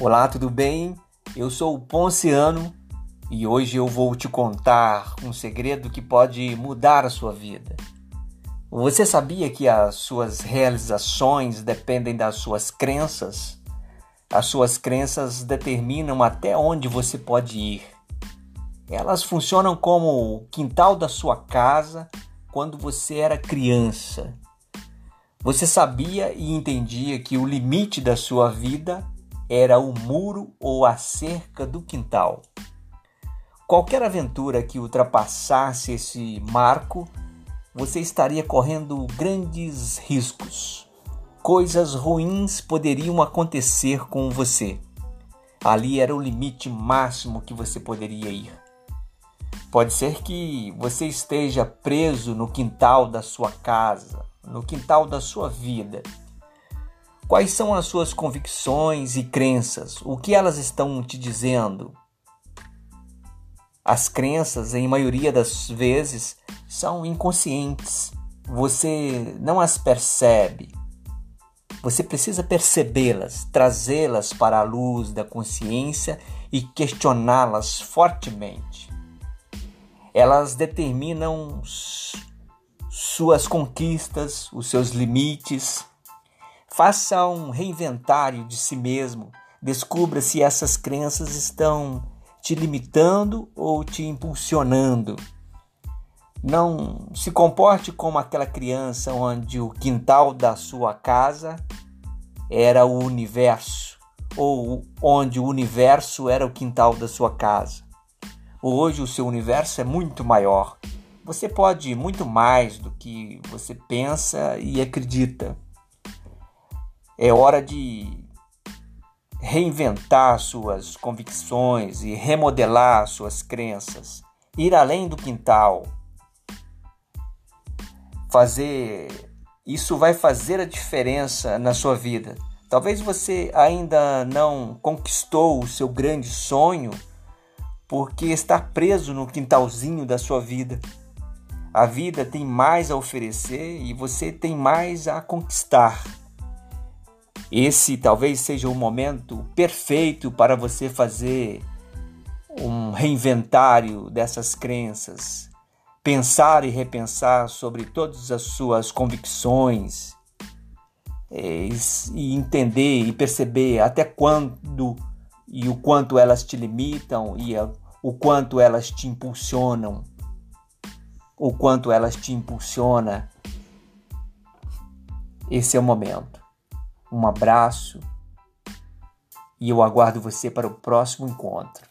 Olá, tudo bem? Eu sou o Ponciano e hoje eu vou te contar um segredo que pode mudar a sua vida. Você sabia que as suas realizações dependem das suas crenças? As suas crenças determinam até onde você pode ir. Elas funcionam como o quintal da sua casa quando você era criança. Você sabia e entendia que o limite da sua vida era o muro ou a cerca do quintal. Qualquer aventura que ultrapassasse esse marco, você estaria correndo grandes riscos. Coisas ruins poderiam acontecer com você. Ali era o limite máximo que você poderia ir. Pode ser que você esteja preso no quintal da sua casa, no quintal da sua vida Quais são as suas convicções e crenças? O que elas estão te dizendo? As crenças, em maioria das vezes, são inconscientes. Você não as percebe. Você precisa percebê-las, trazê-las para a luz da consciência e questioná-las fortemente. Elas determinam suas conquistas, os seus limites, Faça um reinventário de si mesmo. Descubra se essas crenças estão te limitando ou te impulsionando. Não se comporte como aquela criança onde o quintal da sua casa era o universo, ou onde o universo era o quintal da sua casa. Hoje o seu universo é muito maior. Você pode muito mais do que você pensa e acredita. É hora de reinventar suas convicções e remodelar suas crenças, ir além do quintal. Fazer isso vai fazer a diferença na sua vida. Talvez você ainda não conquistou o seu grande sonho porque está preso no quintalzinho da sua vida. A vida tem mais a oferecer e você tem mais a conquistar. Esse talvez seja o momento perfeito para você fazer um reinventário dessas crenças, pensar e repensar sobre todas as suas convicções é, e entender e perceber até quando e o quanto elas te limitam e o quanto elas te impulsionam, o quanto elas te impulsiona. Esse é o momento. Um abraço e eu aguardo você para o próximo encontro.